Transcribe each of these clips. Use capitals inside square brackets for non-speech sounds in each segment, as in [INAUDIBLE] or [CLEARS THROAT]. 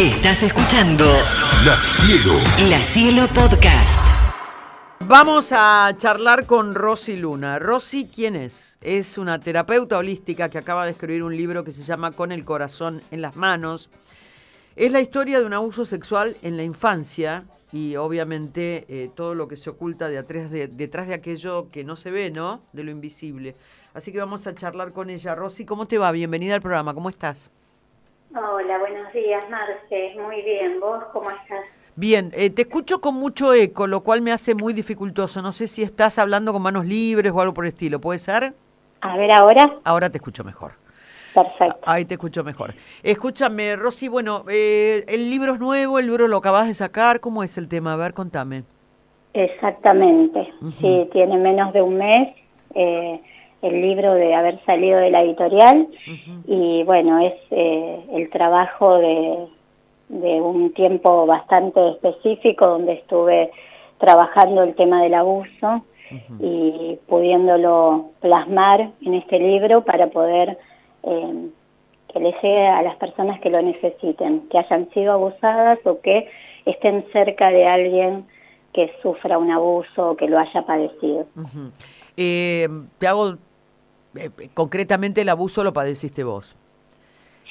Estás escuchando La Cielo. La Cielo Podcast. Vamos a charlar con Rosy Luna. Rosy, ¿quién es? Es una terapeuta holística que acaba de escribir un libro que se llama Con el corazón en las manos. Es la historia de un abuso sexual en la infancia y obviamente eh, todo lo que se oculta detrás de, detrás de aquello que no se ve, ¿no? De lo invisible. Así que vamos a charlar con ella. Rosy, ¿cómo te va? Bienvenida al programa. ¿Cómo estás? Hola, buenos días, Marce. Muy bien. ¿Vos cómo estás? Bien, eh, te escucho con mucho eco, lo cual me hace muy dificultoso. No sé si estás hablando con manos libres o algo por el estilo. ¿Puede ser? A ver, ahora. Ahora te escucho mejor. Perfecto. Ahí te escucho mejor. Escúchame, Rosy, bueno, eh, el libro es nuevo, el libro lo acabas de sacar. ¿Cómo es el tema? A ver, contame. Exactamente. Sí, tiene menos de un mes. Eh, el libro de haber salido de la editorial y bueno, es eh, el trabajo de, de un tiempo bastante específico donde estuve trabajando el tema del abuso y pudiéndolo plasmar en este libro para poder eh, que le llegue a las personas que lo necesiten, que hayan sido abusadas o que estén cerca de alguien que sufra un abuso o que lo haya padecido. eh, te hago eh, concretamente el abuso lo padeciste vos.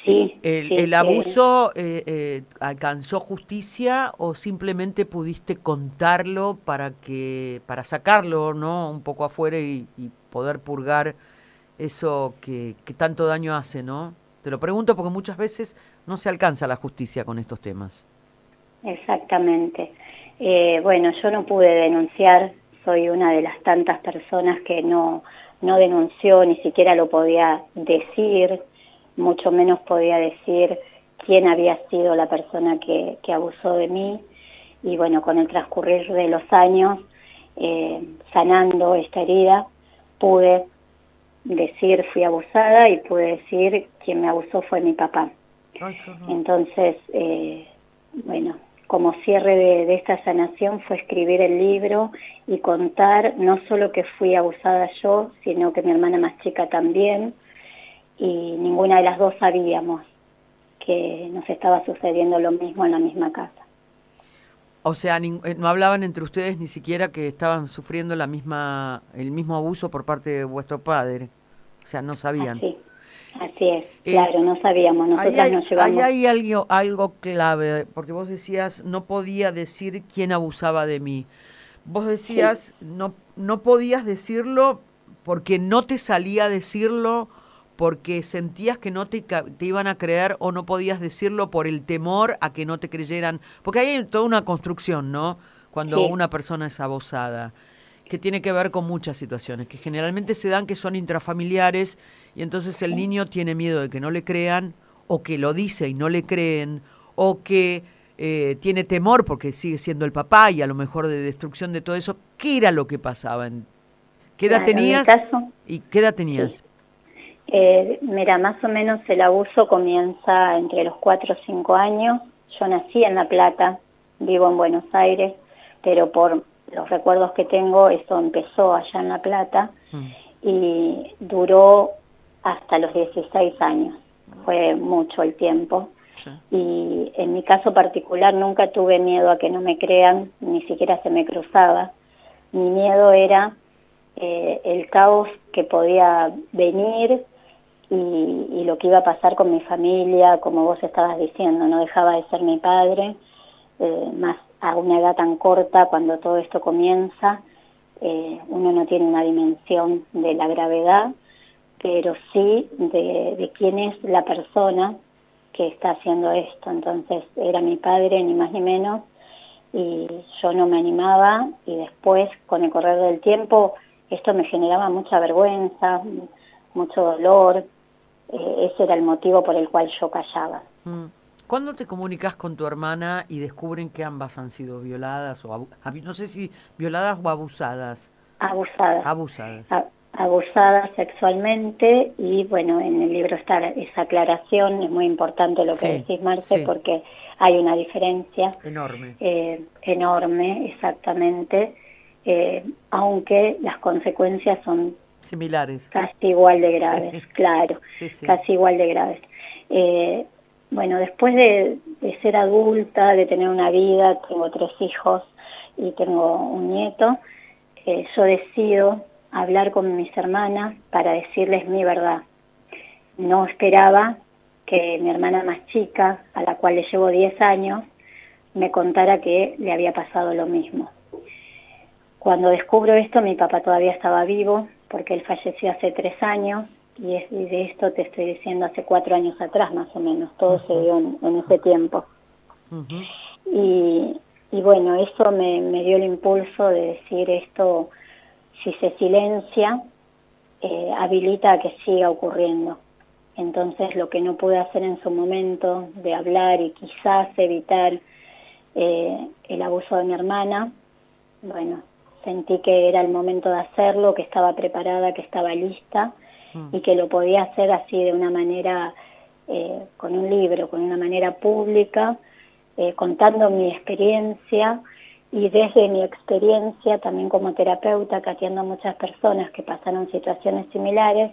Sí. ¿El, sí, el sí. abuso eh, eh, alcanzó justicia o simplemente pudiste contarlo para que para sacarlo, no, un poco afuera y, y poder purgar eso que, que tanto daño hace, no? Te lo pregunto porque muchas veces no se alcanza la justicia con estos temas. Exactamente. Eh, bueno, yo no pude denunciar, soy una de las tantas personas que no, no denunció, ni siquiera lo podía decir, mucho menos podía decir quién había sido la persona que, que abusó de mí. Y bueno, con el transcurrir de los años, eh, sanando esta herida, pude decir fui abusada y pude decir quien me abusó fue mi papá. Entonces, eh, bueno, como cierre de, de, esta sanación fue escribir el libro y contar no solo que fui abusada yo, sino que mi hermana más chica también, y ninguna de las dos sabíamos que nos estaba sucediendo lo mismo en la misma casa. O sea, no hablaban entre ustedes ni siquiera que estaban sufriendo la misma, el mismo abuso por parte de vuestro padre. O sea, no sabían. Así, así es, eh, claro, no sabíamos. Nosotras hay, nos llevamos. Ahí hay algo, algo clave, porque vos decías, no podía decir quién abusaba de mí. Vos decías, sí. no, no podías decirlo porque no te salía a decirlo porque sentías que no te, te, iban a creer o no podías decirlo por el temor a que no te creyeran. Porque hay toda una construcción, ¿no? Cuando sí. una persona es abusada, que tiene que ver con muchas situaciones, que generalmente se dan que son intrafamiliares y entonces el niño tiene miedo de que no le crean o que lo dice y no le creen o que eh, tiene temor porque sigue siendo el papá y a lo mejor de destrucción de todo eso. ¿Qué era lo que pasaba? ¿Qué edad claro, tenías? Caso, ¿Y qué edad tenías? Sí. Eh, mira, más o menos el abuso comienza entre los 4 o 5 años. Yo nací en La Plata, vivo en Buenos Aires, pero por los recuerdos que tengo, eso empezó allá en La Plata mm. y duró hasta los 16 años. Fue mucho el tiempo. Sí. Y en mi caso particular nunca tuve miedo a que no me crean, ni siquiera se me cruzaba. Mi miedo era eh, el caos que podía venir y, y, lo que iba a pasar con mi familia, como vos estabas diciendo, no dejaba de ser mi padre, eh, más a una edad tan corta cuando todo esto comienza, eh, uno no tiene una dimensión de la gravedad, pero sí de, de quién es la persona que está haciendo esto. Entonces era mi padre, ni más ni menos, y yo no me animaba y después, con el correr del tiempo, esto me generaba mucha vergüenza, mucho dolor, eh, ese era el motivo por el cual yo callaba. Mm. ¿Cuándo te comunicas con tu hermana y descubren que ambas han sido violadas o no sé si violadas o abusadas? Abusadas. Abusadas. A abusadas sexualmente y bueno, en el libro está esa aclaración, es muy importante lo que sí, decís Marce sí. porque hay una diferencia enorme. Eh, enorme, exactamente, eh, aunque las consecuencias son similares. Casi igual de graves, sí. claro, sí, sí. casi igual de graves. Eh, bueno, después de, ser adulta, de tener una vida, tengo tres hijos y tengo un nieto, eh, yo decido hablar con mis hermanas para decirles mi verdad. No esperaba que mi hermana más chica, a la cual le llevo 10 años, me contara que le había pasado lo mismo. Cuando descubro esto, mi papá todavía estaba vivo, porque él falleció hace tres años, y, de esto te estoy diciendo hace cuatro años atrás más o menos, todo se dio en, ese tiempo. y, bueno, eso me, dio el impulso de decir esto, si se silencia, eh, habilita a que siga ocurriendo. Entonces lo que no pude hacer en su momento de hablar y quizás evitar eh, el abuso de mi hermana, bueno, sentí que era el momento de hacerlo, que estaba preparada, que estaba lista mm. y que lo podía hacer así de una manera, eh, con un libro, con una manera pública, eh, contando mi experiencia y desde mi experiencia también como terapeuta, que atiendo a muchas personas que pasaron situaciones similares,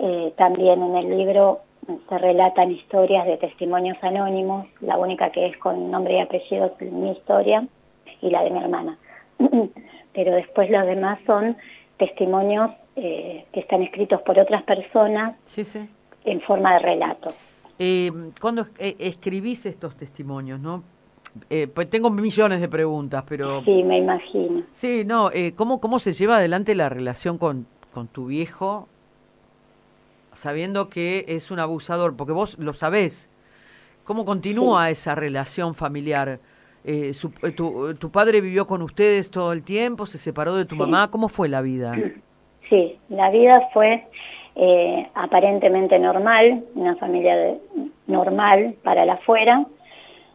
eh, también en el libro se relatan historias de testimonios anónimos, la única que es con nombre y apellido es mi historia y la de mi hermana. [CLEARS THROAT] Pero después los demás son testimonios eh, que están escritos por otras personas en forma de relato. Eh, cuando eh, escribís estos testimonios, ¿no? Eh, pues tengo millones de preguntas, pero... Sí, me imagino. Sí, no, ¿cómo, ¿cómo se lleva adelante la relación con, con tu viejo sabiendo que es un abusador? Porque vos lo sabés. ¿Cómo continúa esa relación familiar? Eh, eh, tu, padre vivió con ustedes todo el tiempo? ¿Se separó de tu mamá? ¿Cómo fue la vida? [CLEARS THROAT] Sí, la vida fue eh, aparentemente normal, una familia normal para la afuera,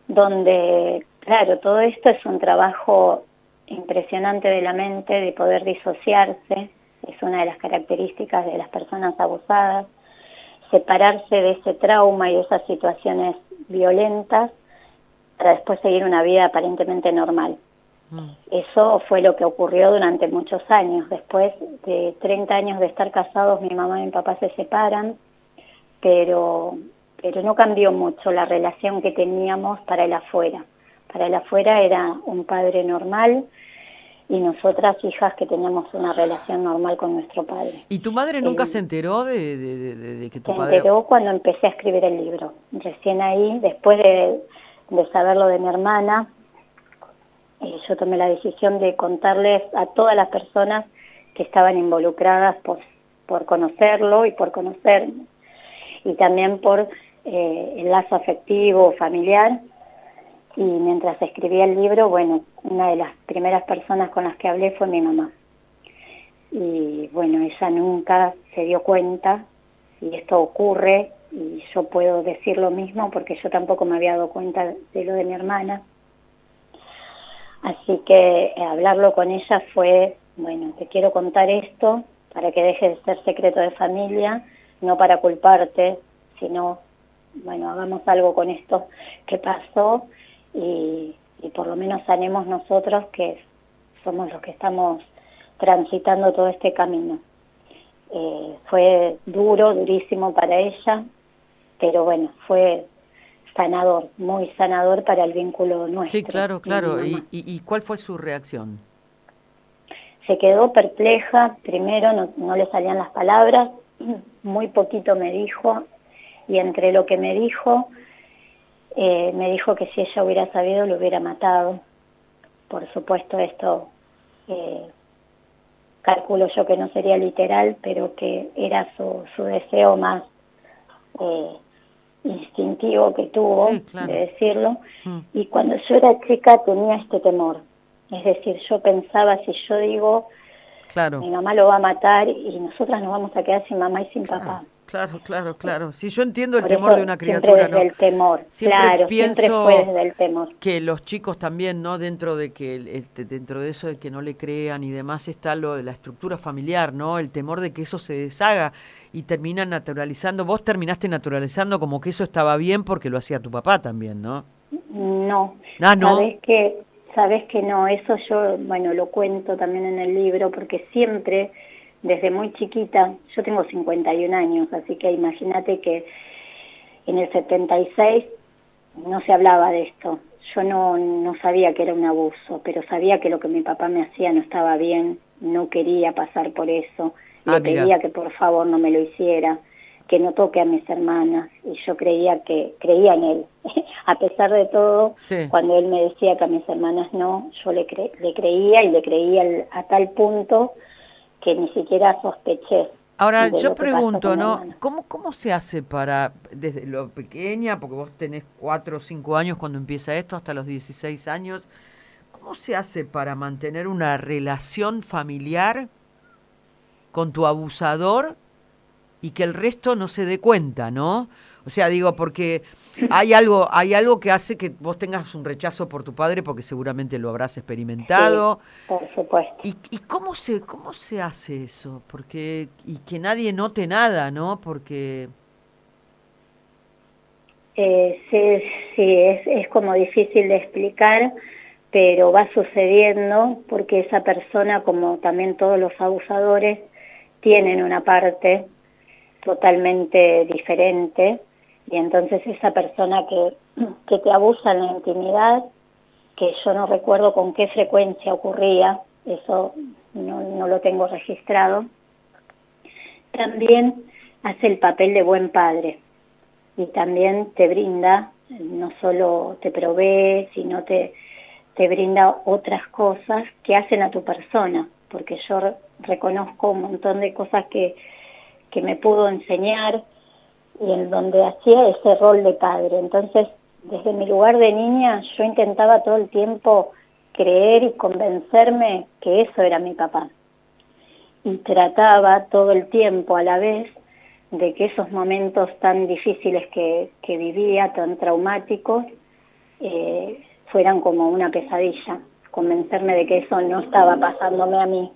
donde, claro, todo esto es un trabajo impresionante de la mente, de poder disociarse, es una de las características de las personas abusadas, separarse de ese trauma y de esas situaciones violentas para después seguir una vida aparentemente normal. Mm. Eso fue lo que ocurrió durante muchos años. Después de 30 años de estar casados, mi mamá y mi papá se separan, pero, pero no cambió mucho la relación que teníamos para el afuera. Para el afuera era un padre normal, y nosotras hijas que teníamos una relación normal con nuestro padre. ¿Y tu madre nunca se enteró de, que tu padre... Se enteró cuando empecé a escribir el libro. Recién ahí, después de, saberlo de mi hermana, eh, yo tomé la decisión de contarles a todas las personas que estaban involucradas por, por conocerlo y por conocerme. Y también por eh, el lazo afectivo, familiar, y mientras escribía el libro, bueno, una de las primeras personas con las que hablé fue mi mamá. Y bueno, ella nunca se dio cuenta y esto ocurre y yo puedo decir lo mismo porque yo tampoco me había dado cuenta de lo de mi hermana. Así que eh, hablarlo con ella fue, bueno, te quiero contar esto para que deje de ser secreto de familia, no para culparte, sino, bueno, hagamos algo con esto que pasó y, por lo menos sanemos nosotros que somos los que estamos transitando todo este camino. Eh, fue duro, durísimo para ella, pero bueno, fue sanador, muy sanador para el vínculo nuestro. Sí, claro, claro. ¿Y, y, cuál fue su reacción? Se quedó perpleja, primero no, no le salían las palabras, [CLEARS THROAT] muy poquito me dijo, y entre lo que me dijo eh, me dijo que si ella hubiera sabido lo hubiera matado. Por supuesto esto eh, calculo yo que no sería literal, pero que era su, su deseo más eh, instintivo que tuvo de decirlo. Y cuando yo era chica tenía este temor. Es decir, yo pensaba, si yo digo, claro. mi mamá lo va a matar y nosotras nos vamos a quedar sin mamá y sin papá. Claro, claro, claro. Si yo entiendo el temor de una criatura, siempre desde el temor. claro, siempre fue desde el temor. Que los chicos también, ¿no? Dentro de que este, dentro de eso de que no le crean y demás está lo de la estructura familiar, ¿no? El temor de que eso se deshaga y termina naturalizando. Vos terminaste naturalizando como que eso estaba bien porque lo hacía tu papá también, ¿no? No. Ah, no. Sabes que sabes que no, eso yo, bueno, lo cuento también en el libro porque siempre desde muy chiquita, yo tengo 51 años, así que imagínate que en el 76 no se hablaba de esto. Yo no, no sabía que era un abuso, pero sabía que lo que mi papá me hacía no estaba bien, no quería pasar por eso, Ah, mira. pedía que por favor no me lo hiciera, que no toque a mis hermanas, y yo creía que, creía en él. [LAUGHS] a pesar de todo, Sí. cuando él me decía que a mis hermanas no, yo le, cre- le creía y le creía a tal punto que ni siquiera sospeché. Ahora, yo pregunto, ¿no? ¿Cómo, ¿Cómo se hace para, desde lo pequeña, porque vos tenés cuatro o cinco años cuando empieza esto, hasta los 16 años, ¿cómo se hace para mantener una relación familiar con tu abusador y que el resto no se dé cuenta, ¿no? O sea, digo, porque hay algo, hay algo que hace que vos tengas un rechazo por tu padre, porque seguramente lo habrás experimentado. Por supuesto. ¿Y, y cómo se cómo se hace eso? Porque y que nadie note nada, ¿no? Porque Eh, sí, sí, es, es como difícil de explicar, pero va sucediendo porque esa persona, como también todos los abusadores, tienen una parte totalmente diferente y entonces esa persona que, [CLEARS THROAT] que te abusa en la intimidad, que yo no recuerdo con qué frecuencia ocurría, eso no, no lo tengo registrado, también hace el papel de buen padre. Y también te brinda, no solo te provee, sino te, te brinda otras cosas que hacen a tu persona, porque yo re- reconozco un montón de cosas que, que me pudo enseñar y en donde hacía ese rol de padre. Entonces, desde mi lugar de niña, yo intentaba todo el tiempo creer y convencerme que eso era mi papá. Y trataba todo el tiempo a la vez de que esos momentos tan difíciles que, que vivía, tan traumáticos, eh, fueran como una pesadilla, convencerme de que eso no estaba pasándome a mí,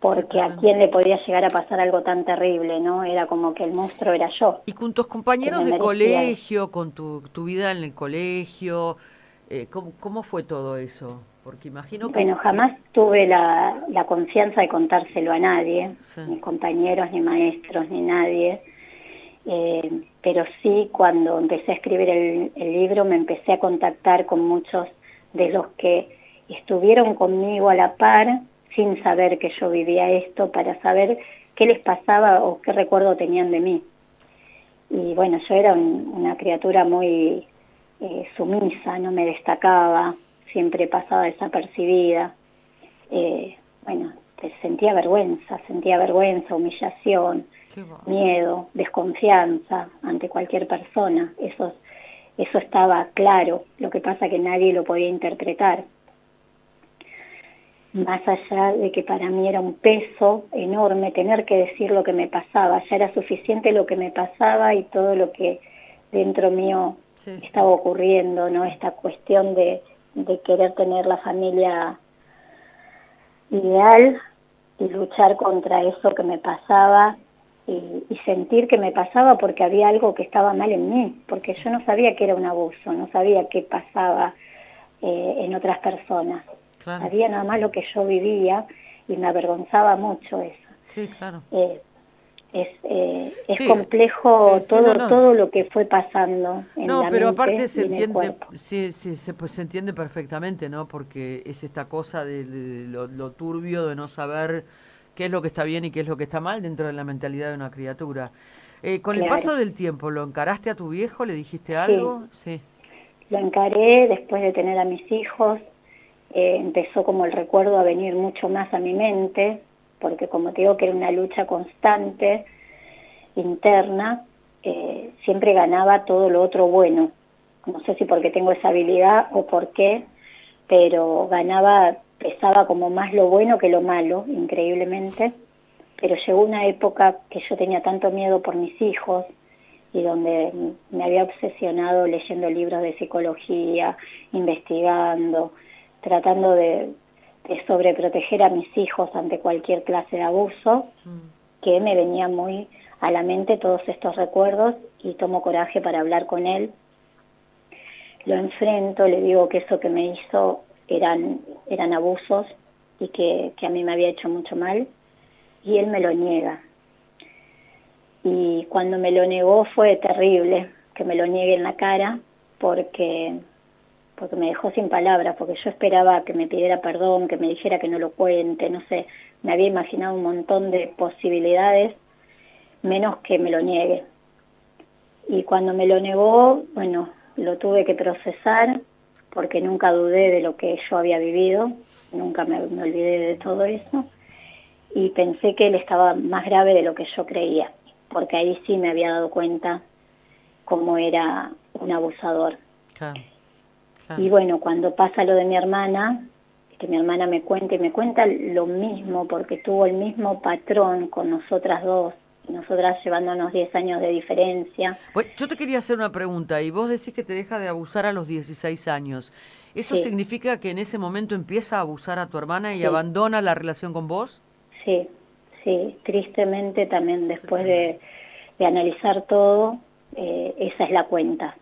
porque a quién le podía llegar a pasar algo tan terrible, ¿no? Era como que el monstruo era yo. y con tus compañeros de colegio, con tu, tu vida en el colegio, eh, ¿cómo, ¿cómo fue todo eso? Porque imagino que Bueno, jamás tuve la, la confianza de contárselo a nadie, Sí. ni compañeros, ni maestros, ni nadie. Eh, pero sí, cuando empecé a escribir el, el libro, me empecé a contactar con muchos de los que estuvieron conmigo a la par, sin saber que yo vivía esto, para saber qué les pasaba o qué recuerdo tenían de mí. Y bueno, yo era un- una criatura muy eh, sumisa, no me destacaba, siempre pasaba desapercibida. Eh, bueno, sentía vergüenza, sentía vergüenza, humillación, miedo, desconfianza ante cualquier persona. Eso, eso estaba claro, lo que pasa que nadie lo podía interpretar. Más allá de que para mí era un peso enorme tener que decir lo que me pasaba, ya era suficiente lo que me pasaba y todo lo que dentro mío Sí, estaba ocurriendo, ¿no? Esta cuestión de, de querer tener la familia ideal y luchar contra eso que me pasaba y, y sentir que me pasaba porque había algo que estaba mal en mí, porque yo no sabía que era un abuso, no sabía qué pasaba eh, en otras personas. Claro. Sabía nada más lo que yo vivía y me avergonzaba mucho eso. Sí, claro. Eh, es eh, es Sí, complejo sí, sí, todo no, no. todo lo que fue pasando en No, la pero mente aparte se entiende, sí, sí, se, pues, se entiende perfectamente, ¿no? Porque es esta cosa de, de lo, lo turbio de no saber qué es lo que está bien y qué es lo que está mal dentro de la mentalidad de una criatura. Eh, con el paso del tiempo, ¿lo encaraste a tu viejo? ¿Le dijiste algo? Sí. Lo encaré después de tener a mis hijos, eh, empezó como el recuerdo a venir mucho más a mi mente, porque como te digo que era una lucha constante, interna, eh, siempre ganaba todo lo otro bueno. No sé si porque tengo esa habilidad o por qué, pero ganaba, pesaba como más lo bueno que lo malo, increíblemente. Pero llegó una época que yo tenía tanto miedo por mis hijos y donde me había obsesionado leyendo libros de psicología, investigando, tratando de, de sobreproteger a mis hijos ante cualquier clase de abuso, Mm. que me venía muy a la mente todos estos recuerdos y tomo coraje para hablar con él. Lo enfrento, le digo que eso que me hizo eran, eran abusos y que, que a mí me había hecho mucho mal y él me lo niega. Y cuando me lo negó fue terrible, que me lo niegue en la cara porque porque me dejó sin palabras, porque yo esperaba que me pidiera perdón, que me dijera que no lo cuente, no sé, me había imaginado un montón de posibilidades, menos que me lo niegue. Y cuando me lo negó, bueno, lo tuve que procesar, porque nunca dudé de lo que yo había vivido, nunca me, olvidé de todo eso, y pensé que él estaba más grave de lo que yo creía, porque ahí sí me había dado cuenta cómo era un abusador. Y bueno, cuando pasa lo de mi hermana, que mi hermana me cuenta y me cuenta lo mismo, porque tuvo el mismo patrón con nosotras dos, nosotras llevándonos 10 años de diferencia. Pues, yo te quería hacer una pregunta, y vos decís que te deja de abusar a los 16 años. ¿Eso significa que en ese momento empieza a abusar a tu hermana y abandona la relación con vos? Sí, sí, tristemente también después de, analizar todo, eh, esa es la cuenta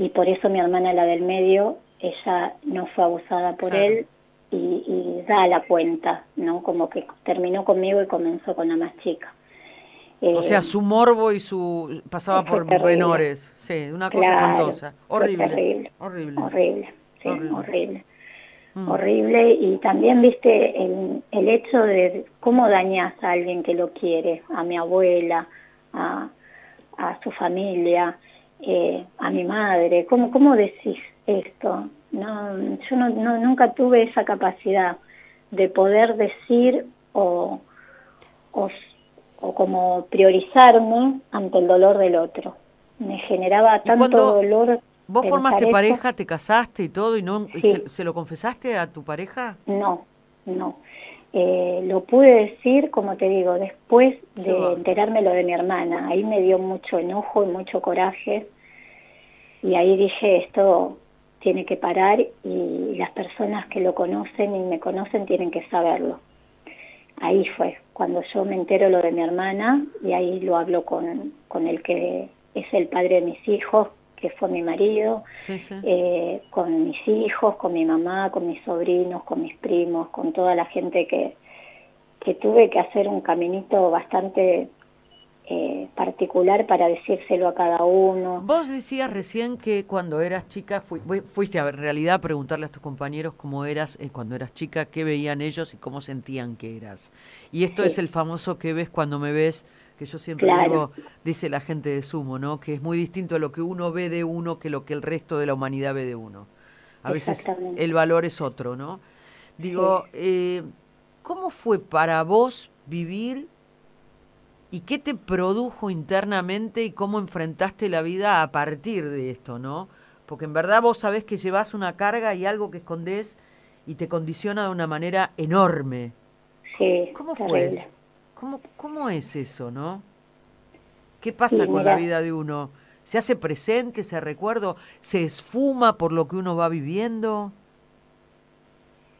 y por eso mi hermana, la del medio, ella no fue abusada por él y, da la cuenta, ¿no? Como que terminó conmigo y comenzó con la más chica. o sea, eh, su morbo y su pasaba por menores, sí, una cosa espantosa, horrible, horrible, horrible, sí, horrible, mm. horrible. y también viste el, el hecho de cómo dañas a alguien que lo quiere, a mi abuela, a, a su familia, eh, a mi madre, ¿cómo, cómo decís esto? No, yo no, nunca tuve esa capacidad de poder decir o, o, como priorizarme ante el dolor del otro. Me generaba tanto dolor. ¿Vos formaste pareja, te casaste y todo y no se, lo confesaste a tu pareja? No, no. Eh, lo pude decir, como te digo, después de enterarme lo de mi hermana. Ahí me dio mucho enojo y mucho coraje. Y ahí dije, esto tiene que parar y las personas que lo conocen y me conocen tienen que saberlo. Ahí fue, cuando yo me entero lo de mi hermana y ahí lo hablo con, con el que es el padre de mis hijos, que fue mi marido, eh, con mis hijos, con mi mamá, con mis sobrinos, con mis primos, con toda la gente que, que tuve que hacer un caminito bastante eh, particular para decírselo a cada uno. Vos decías recién que cuando eras chica, fuiste a ver, en realidad a preguntarle a tus compañeros cómo eras eh, cuando eras chica, qué veían ellos y cómo sentían que eras. Y esto es el famoso que ves cuando me ves que yo siempre digo, dice la gente de Sumo, ¿no? Que es muy distinto a lo que uno ve de uno que lo que el resto de la humanidad ve de uno. A veces el valor es otro, ¿no? Digo, eh, ¿cómo fue para vos vivir y qué te produjo internamente y cómo enfrentaste la vida a partir de esto, ¿no? Porque en verdad vos sabés que llevas una carga y algo que escondés y te condiciona de una manera enorme. Sí, ¿Cómo fue? ¿Cómo, ¿Cómo es eso, no? ¿Qué pasa con la vida de uno? ¿Se hace presente, se recuerdo? ¿Se esfuma por lo que uno va viviendo?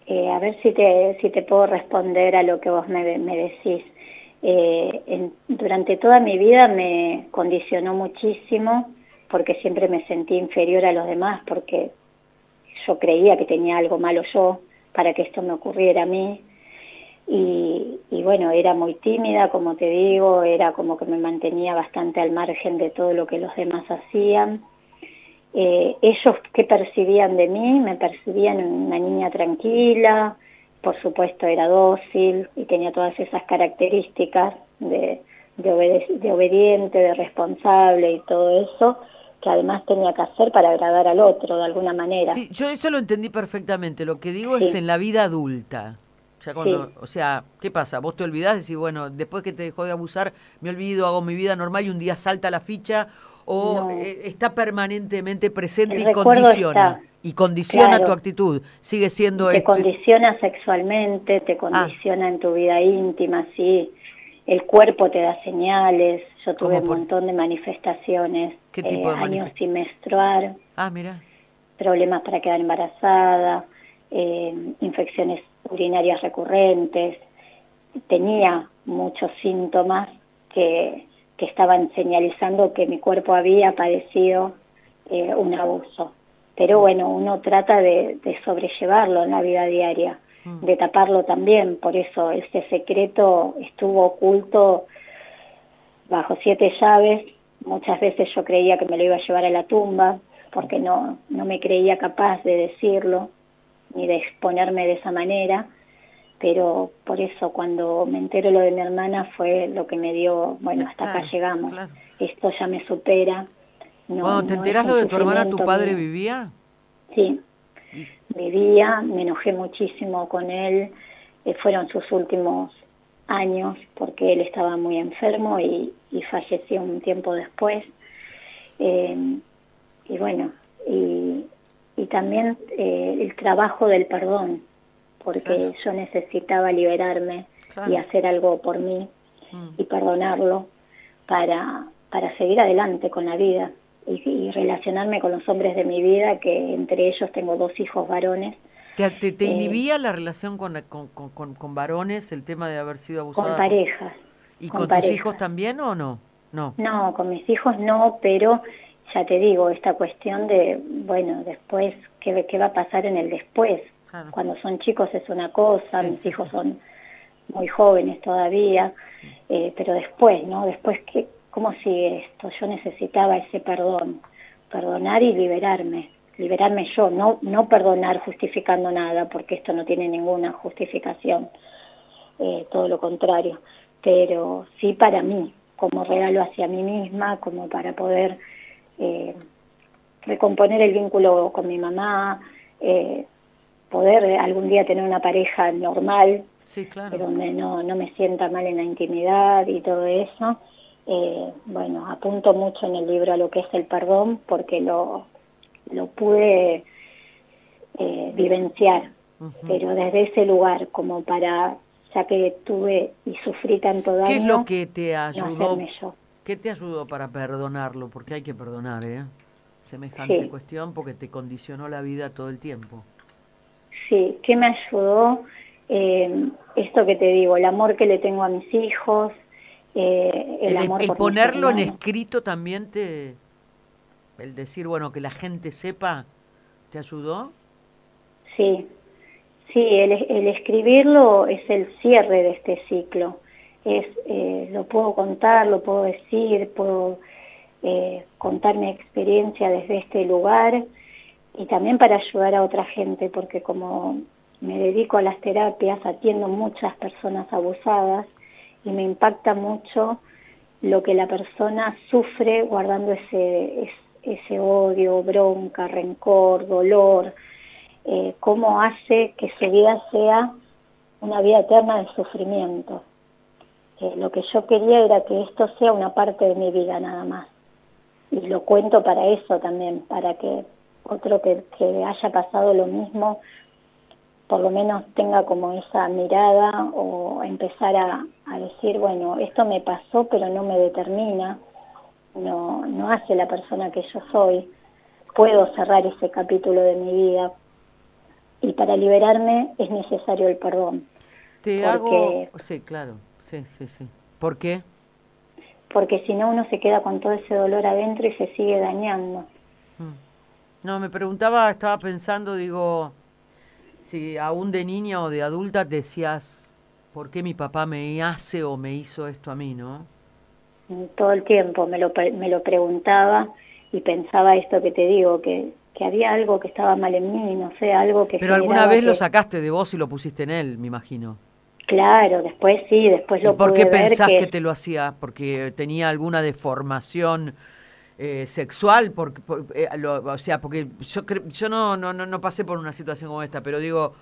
Eh, a ver si te, si te puedo responder a lo que vos me, me decís. Eh, durante toda mi vida me condicionó muchísimo porque siempre me sentí inferior a los demás, porque yo creía que tenía algo malo yo para que esto me ocurriera a mí y, bueno, era muy tímida, como te digo, era como que me mantenía bastante al margen de todo lo que los demás hacían. Eh, ellos, ¿qué percibían de mí? Me percibían una niña tranquila, por supuesto era dócil y tenía todas esas características de, de obediente, de responsable y todo eso, que además tenía que hacer para agradar al otro de alguna manera. Sí, yo eso lo entendí perfectamente. Lo que digo es en la vida adulta. O sea, cuando, o sea, ¿qué pasa? Vos te olvidás y decís, bueno, después que te dejó de abusar, me olvido, hago mi vida normal y un día salta la ficha o eh, está permanentemente presente y condiciona. Y condiciona tu actitud, sigue siendo Te este condiciona sexualmente, te ah. condiciona en tu vida íntima, sí. El cuerpo te da señales. Yo tuve un montón de manifestaciones. ¿Qué tipo eh, Años sin menstruar. Ah, mira. Problemas para quedar embarazada, eh, infecciones urinarias recurrentes, tenía muchos síntomas que, que estaban señalizando que mi cuerpo había padecido eh, un abuso. Pero bueno, uno trata de, sobrellevarlo en la vida diaria, mm. de taparlo también, por eso ese secreto estuvo oculto bajo siete llaves muchas veces yo creía que me lo iba a llevar a la tumba porque no, no me creía capaz de decirlo ni de exponerme de esa manera, pero por eso cuando me entero lo de mi hermana fue lo que me dio, bueno, hasta acá llegamos, esto ya me supera. cuando te enteras lo de tu hermana, ¿tu padre vivía? Sí, vivía, me enojé muchísimo con él, eh, fueron sus últimos años porque él estaba muy enfermo y, falleció un tiempo después. Eh, y bueno, y, también eh, el trabajo del perdón, porque yo necesitaba liberarme y hacer algo por mí mm. y perdonarlo para, para seguir adelante con la vida y, relacionarme con los hombres de mi vida, que entre ellos tengo dos hijos varones. ¿Te, te, eh, inhibía la relación con, con, con, varones, el tema de haber sido abusado? Con parejas. ¿Y con, tus hijos también o no? No, no con mis hijos no, pero ya te digo, esta cuestión de, bueno, después, ¿qué, qué va a pasar en el después? Cuando son chicos es una cosa, mis hijos son muy jóvenes todavía, eh, pero después, ¿no? Después, ¿qué, ¿cómo sigue esto? Yo necesitaba ese perdón, perdonar y liberarme, liberarme yo, no, no perdonar justificando nada, porque esto no tiene ninguna justificación, eh, todo lo contrario, pero sí para mí, como regalo hacia mí misma, como para poder eh, recomponer el vínculo con mi mamá, eh, poder algún día tener una pareja normal, donde no, no me sienta mal en la intimidad y todo eso. Eh, bueno, apunto mucho en el libro a lo que es el perdón porque lo, lo pude eh, vivenciar, pero desde ese lugar, como para, ya que tuve y sufrí tanto daño, ¿qué es lo que te ayudó? ¿Qué te ayudó para perdonarlo? Porque hay que perdonar, ¿eh? Semejante cuestión porque te condicionó la vida todo el tiempo. Sí, ¿qué me ayudó? Eh, esto que te digo, el amor que le tengo a mis hijos, eh, el, amor el ponerlo en escrito también te, el decir, bueno, que la gente sepa, ¿te ayudó? Sí, sí, el, el escribirlo es el cierre de este ciclo. Es, eh, lo puedo contar, lo puedo decir, puedo eh, contar mi experiencia desde este lugar y también para ayudar a otra gente, porque como me dedico a las terapias, atiendo muchas personas abusadas y me impacta mucho lo que la persona sufre guardando ese, ese odio, bronca, rencor, dolor, eh, cómo hace que su vida sea una vida eterna de sufrimiento. Eh, lo que yo quería era que esto sea una parte de mi vida nada más. Y lo cuento para eso también, para que otro que, haya pasado lo mismo, por lo menos tenga como esa mirada o empezar a, decir, bueno, esto me pasó pero no me determina, no, no hace la persona que yo soy, puedo cerrar ese capítulo de mi vida y para liberarme es necesario el perdón. Te hago, sí, claro, sí, sí, sí. ¿Por qué? Porque si no uno se queda con todo ese dolor adentro y se sigue dañando. Mm. No, me preguntaba, estaba pensando, digo, si aún de niña o de adulta decías, ¿por qué mi papá me hace o me hizo esto a mí, no? Todo el tiempo me lo, me lo preguntaba y pensaba esto que te digo, que, que había algo que estaba mal en mí, no sé, algo que... Pero alguna vez lo sacaste de vos y lo pusiste en él, me imagino. Claro, después sí, después lo ¿Y ¿Por qué pensás que... que... te lo hacía? ¿Porque tenía alguna deformación eh, sexual, porque, eh, o sea, porque yo, yo no, no, no pasé por una situación como esta, pero digo,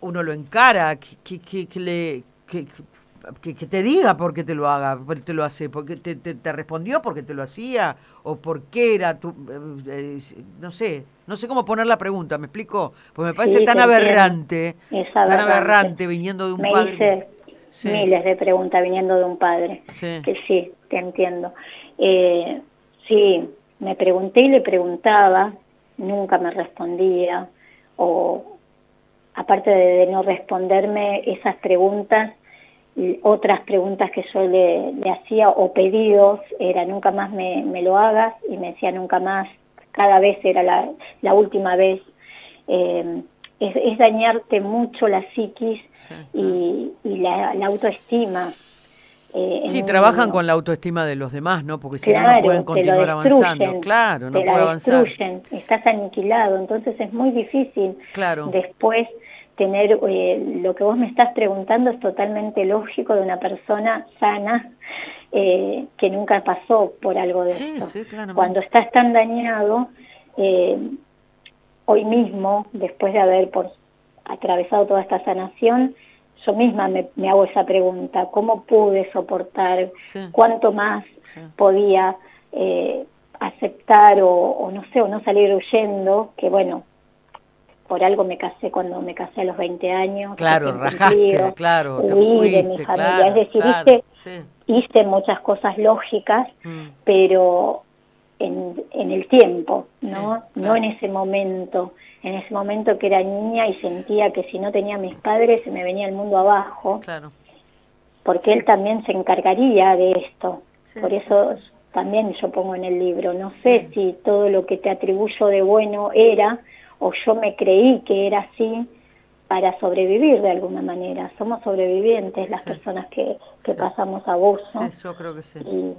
uno lo encara, que, que, que le, que, que, te diga por qué te lo haga, por qué te lo hace, porque te, te, respondió porque te lo hacía, o por qué era tu, eh, no sé, no sé cómo poner la pregunta, ¿me explico? Porque me parece tan aberrante, tan aberrante viniendo de un padre. miles de preguntas viniendo de un padre, que sí, te entiendo. Eh, sí, me pregunté y le preguntaba, nunca me respondía, o aparte de, no responderme esas preguntas, otras preguntas que yo le, hacía o pedidos era nunca más me, lo hagas y me decía nunca más, cada vez era la, última vez. Eh, es, dañarte mucho la psiquis y, la, la autoestima eh, Sí, trabajan con la autoestima de los demás, ¿no? Porque si no, Claro, no pueden continuar avanzando. Claro, no la puede avanzar. destruyen, estás aniquilado, entonces es muy difícil Claro. después tener eh, lo que vos me estás preguntando es totalmente lógico de una persona sana eh, que nunca pasó por algo de Sí, esto. sí. Cuando estás tan dañado, eh, hoy mismo, después de haber por, atravesado toda esta sanación, yo misma me, me hago esa pregunta, ¿cómo pude soportar? Sí. ¿Cuánto más podía aceptar o, o no sé, o no salir huyendo? Que bueno, por algo me casé cuando me casé a los 20 años. Claro, rajaste, claro, te huí de mi familia, claro, es decir, claro, hice, sí. hice muchas cosas lógicas, Mm. pero en, en el tiempo, ¿no? Sí, No en ese momento, en ese momento que era niña y sentía que si no tenía a mis padres se me venía el mundo abajo, Claro. porque él también se encargaría de esto. Por eso también yo pongo en el libro, no sé si todo lo que te atribuyo de bueno era o yo me creí que era así para sobrevivir de alguna manera. Somos sobrevivientes las Sí. personas que, que Sí. pasamos abuso. Sí, yo creo que sí. Y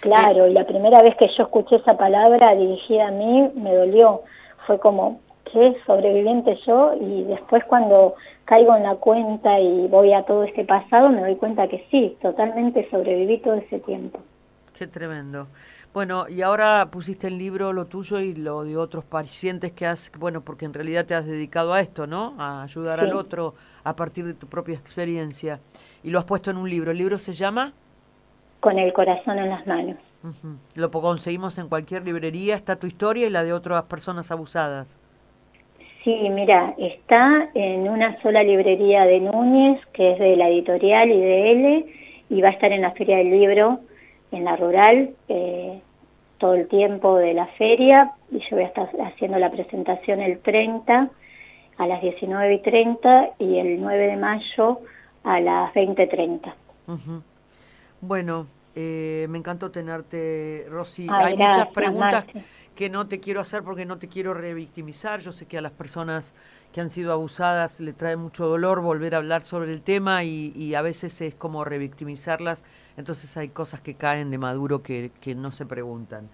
claro, y la primera vez que yo escuché esa palabra dirigida a mí me dolió. Fue como, ¿qué? Sobreviviente yo. Y después cuando caigo en la cuenta y voy a todo este pasado, me doy cuenta que sí, totalmente sobreviví todo ese tiempo. Qué tremendo. Bueno, y ahora pusiste el libro lo tuyo y lo de otros pacientes que has, bueno, porque en realidad te has dedicado a esto, ¿no? A ayudar al otro a partir de tu propia experiencia. Y lo has puesto en un libro. ¿El libro se llama? Con el corazón en las manos. Lo conseguimos en cualquier librería. Está tu historia y la de otras personas abusadas. Sí, mira, está en una sola librería de Núñez, que es de la editorial y de y va a estar en la Feria del Libro, en la rural, eh, todo el tiempo de la feria, y yo voy a estar haciendo la presentación el 30 a las 19 y 30 y el 9 de mayo a las 20.30. Ujú. Bueno, eh, me encantó tenerte, Rosy. Ay, Hay muchas preguntas Marce. que no te quiero hacer porque no te quiero revictimizar. Yo sé que a las personas que han sido abusadas le trae mucho dolor volver a hablar sobre el tema y, y a veces es como revictimizarlas. Entonces hay cosas que caen de maduro que, que no se preguntan.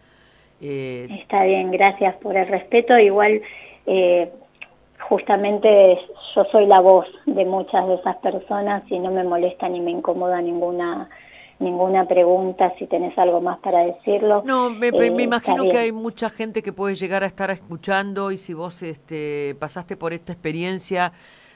Eh, Está bien, gracias por el respeto. Igual, eh, justamente yo soy la voz de muchas de esas personas y no me molesta ni me incomoda ninguna ninguna pregunta. Si tenés algo más para decirlo. No, me, eh, me está imagino que hay mucha gente que puede llegar a estar escuchando y si vos este, pasaste por esta experiencia,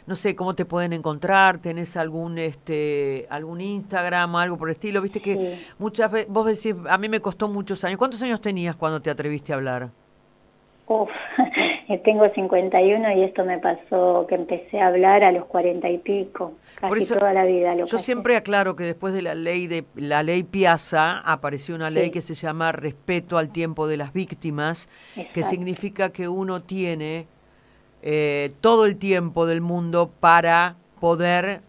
no sé cómo te pueden encontrar, tenés algún este algún Instagram o algo por el estilo, viste que Sí. muchas veces vos decís, a mí me costó muchos años. ¿Cuántos años tenías cuando te atreviste a hablar? Uf, [LAUGHS] tengo 51 y esto me pasó que empecé a hablar a los 40 y pico. Casi Por eso toda la vida lo Yo siempre aclaro que después de la ley de la ley Piazza apareció una ley Sí. que se llama respeto al tiempo de las víctimas, que significa que uno tiene eh, todo el tiempo del mundo para poder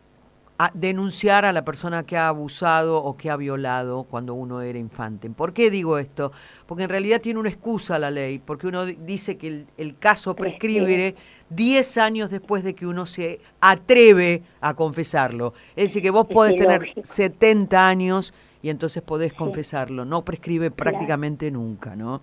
a- denunciar a la persona que ha abusado o que ha violado cuando uno era infante. ¿Por qué digo esto? Porque en realidad tiene una excusa la ley, porque uno di- dice que el, el caso Prescribe. prescribe 10 años después de que uno se atreve a confesarlo. Es decir, que vos podés tener ilógico. 70 años y entonces podés confesarlo. No prescribe prácticamente nunca, ¿no?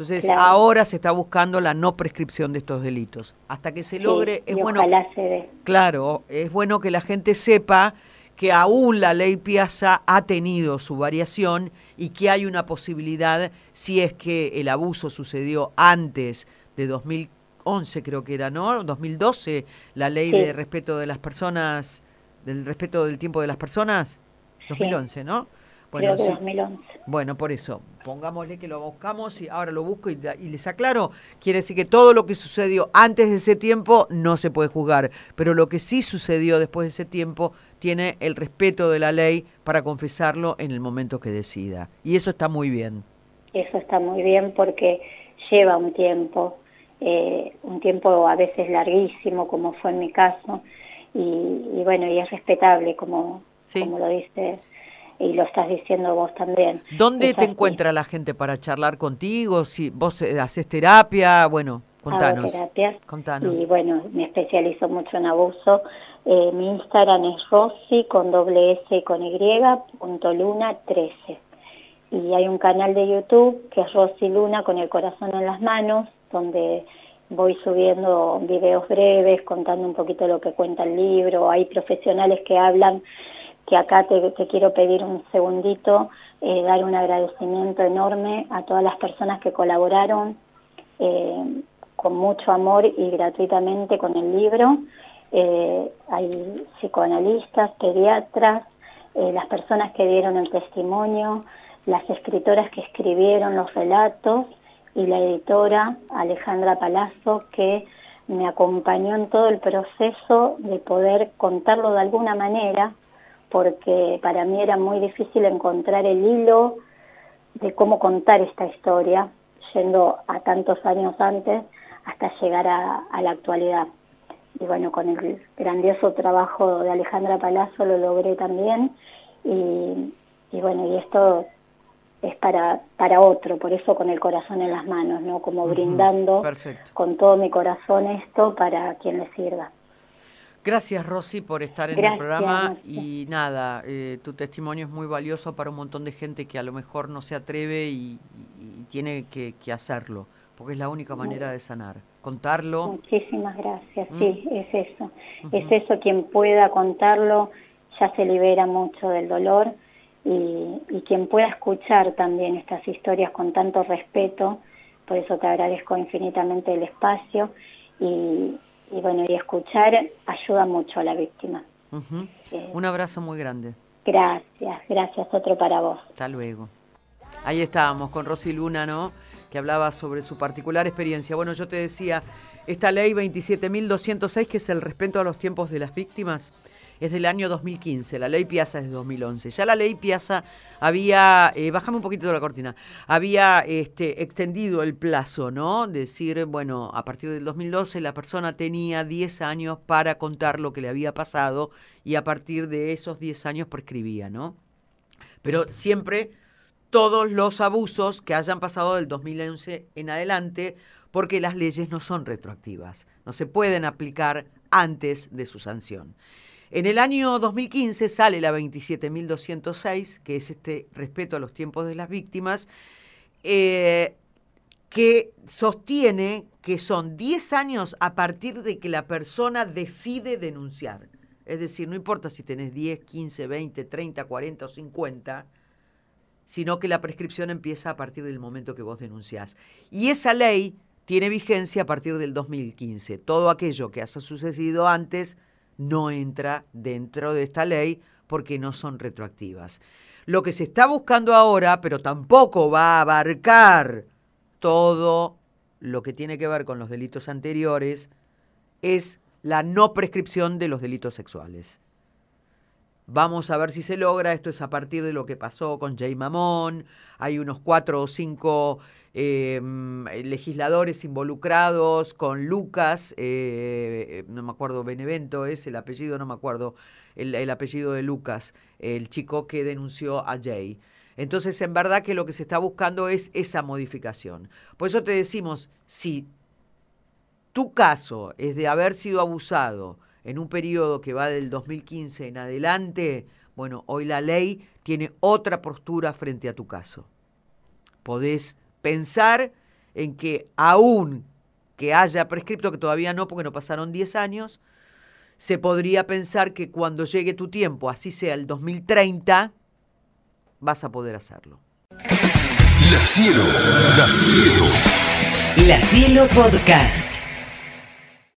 Entonces, Claro. ahora se está buscando la no prescripción de estos delitos. Hasta que se Sí, logre, es y bueno ojalá se dé. Claro, es bueno que la gente sepa que aún la ley Piazza ha tenido su variación y que hay una posibilidad, si es que el abuso sucedió antes de 2011, creo que era, ¿no? 2012, la ley Sí. de respeto de las personas, del respeto del tiempo de las personas, 2011, ¿no? Creo que sí. 2011. Bueno, por eso, pongámosle que lo buscamos y ahora lo busco y, y les aclaro, quiere decir que todo lo que sucedió antes de ese tiempo no se puede juzgar, pero lo que sí sucedió después de ese tiempo tiene el respeto de la ley para confesarlo en el momento que decida. Y eso está muy bien. Eso está muy bien porque lleva un tiempo, eh, un tiempo a veces larguísimo, como fue en mi caso, y, y bueno, y es respetable, como, Sí. como lo dice y lo estás diciendo vos también. ¿Dónde Es te así. encuentra la gente para charlar contigo? Si vos eh, haces terapia, bueno, Contanos. Hago terapias. Contanos. Y bueno, me especializo mucho en abuso. Eh, mi Instagram es Rosy con doble S con Y, punto Luna 13. Y hay un canal de YouTube que es Rosy Luna con el corazón en las manos, donde voy subiendo videos breves, contando un poquito lo que cuenta el libro. Hay profesionales que hablan, que acá te, quiero pedir un segundito, eh, dar un agradecimiento enorme a todas las personas que colaboraron eh, con mucho amor y gratuitamente con el libro. Eh, hay psicoanalistas, pediatras, las personas que dieron el testimonio, las escritoras que escribieron los relatos y la editora Alejandra Palazzo que me acompañó en todo el proceso de poder contarlo de alguna manera, porque para mí era muy difícil encontrar el hilo de cómo contar esta historia, yendo a tantos años antes hasta llegar a, a la actualidad. Y bueno, con el grandioso trabajo de Alejandra Palazzo lo logré también. Y, y bueno, y esto es para, para otro, por eso con el corazón en las manos, ¿no? Como brindando con todo mi corazón esto para quien le sirva. Gracias, Rosy, por estar en el programa. Marcia. Y nada, eh, tu testimonio es muy valioso para un montón de gente que a lo mejor no se atreve y, y- y tiene que, que hacerlo, porque es la única manera de sanar. Contarlo. Muchísimas gracias, Mm. sí, es eso. Es eso, quien pueda contarlo ya se libera mucho del dolor y, y quien pueda escuchar también estas historias con tanto respeto, por eso te agradezco infinitamente el espacio y, y bueno, y escuchar ayuda mucho a la víctima. Eh, Un abrazo muy grande. Gracias, gracias, otro para vos. Hasta luego. Ahí estábamos con Rosy Luna, ¿no? Que hablaba sobre su particular experiencia. Bueno, yo te decía, esta ley 27.206, que es el respeto a los tiempos de las víctimas, es del año 2015. La ley Piazza es de 2011. Ya la ley Piazza había, eh, bájame un poquito de la cortina, había este, extendido el plazo, ¿no? Decir, bueno, a partir del 2012 la persona tenía 10 años para contar lo que le había pasado y a partir de esos 10 años prescribía, ¿no? Pero siempre todos los abusos que hayan pasado del 2011 en adelante, porque las leyes no son retroactivas, no se pueden aplicar antes de su sanción. En el año 2015 sale la 27.206, que es este respeto a los tiempos de las víctimas, eh, que sostiene que son 10 años a partir de que la persona decide denunciar. Es decir, no importa si tenés 10, 15, 20, 30, 40 o 50, sino que la prescripción empieza a partir del momento que vos denunciás. Y esa ley tiene vigencia a partir del 2015. Todo aquello que haya sucedido antes no entra dentro de esta ley porque no son retroactivas. Lo que se está buscando ahora, pero tampoco va a abarcar todo lo que tiene que ver con los delitos anteriores, es la no prescripción de los delitos sexuales. Vamos a ver si se logra. Esto es a partir de lo que pasó con Jay Mamón. Hay unos cuatro o cinco eh, legisladores involucrados con Lucas, eh, no me acuerdo, Benevento es el apellido, no me acuerdo el, el, apellido de Lucas, el chico que denunció a Jay. Entonces, en verdad que lo que se está buscando es esa modificación. Por eso te decimos, si tu caso es de haber sido abusado, en un periodo que va del 2015 en adelante, bueno, hoy la ley tiene otra postura frente a tu caso. Podés pensar en que aún que haya prescripto, que todavía no, porque no pasaron 10 años, se podría pensar que cuando llegue tu tiempo, así sea el 2030, vas a poder hacerlo. La Cielo, La Cielo. La Cielo Podcast.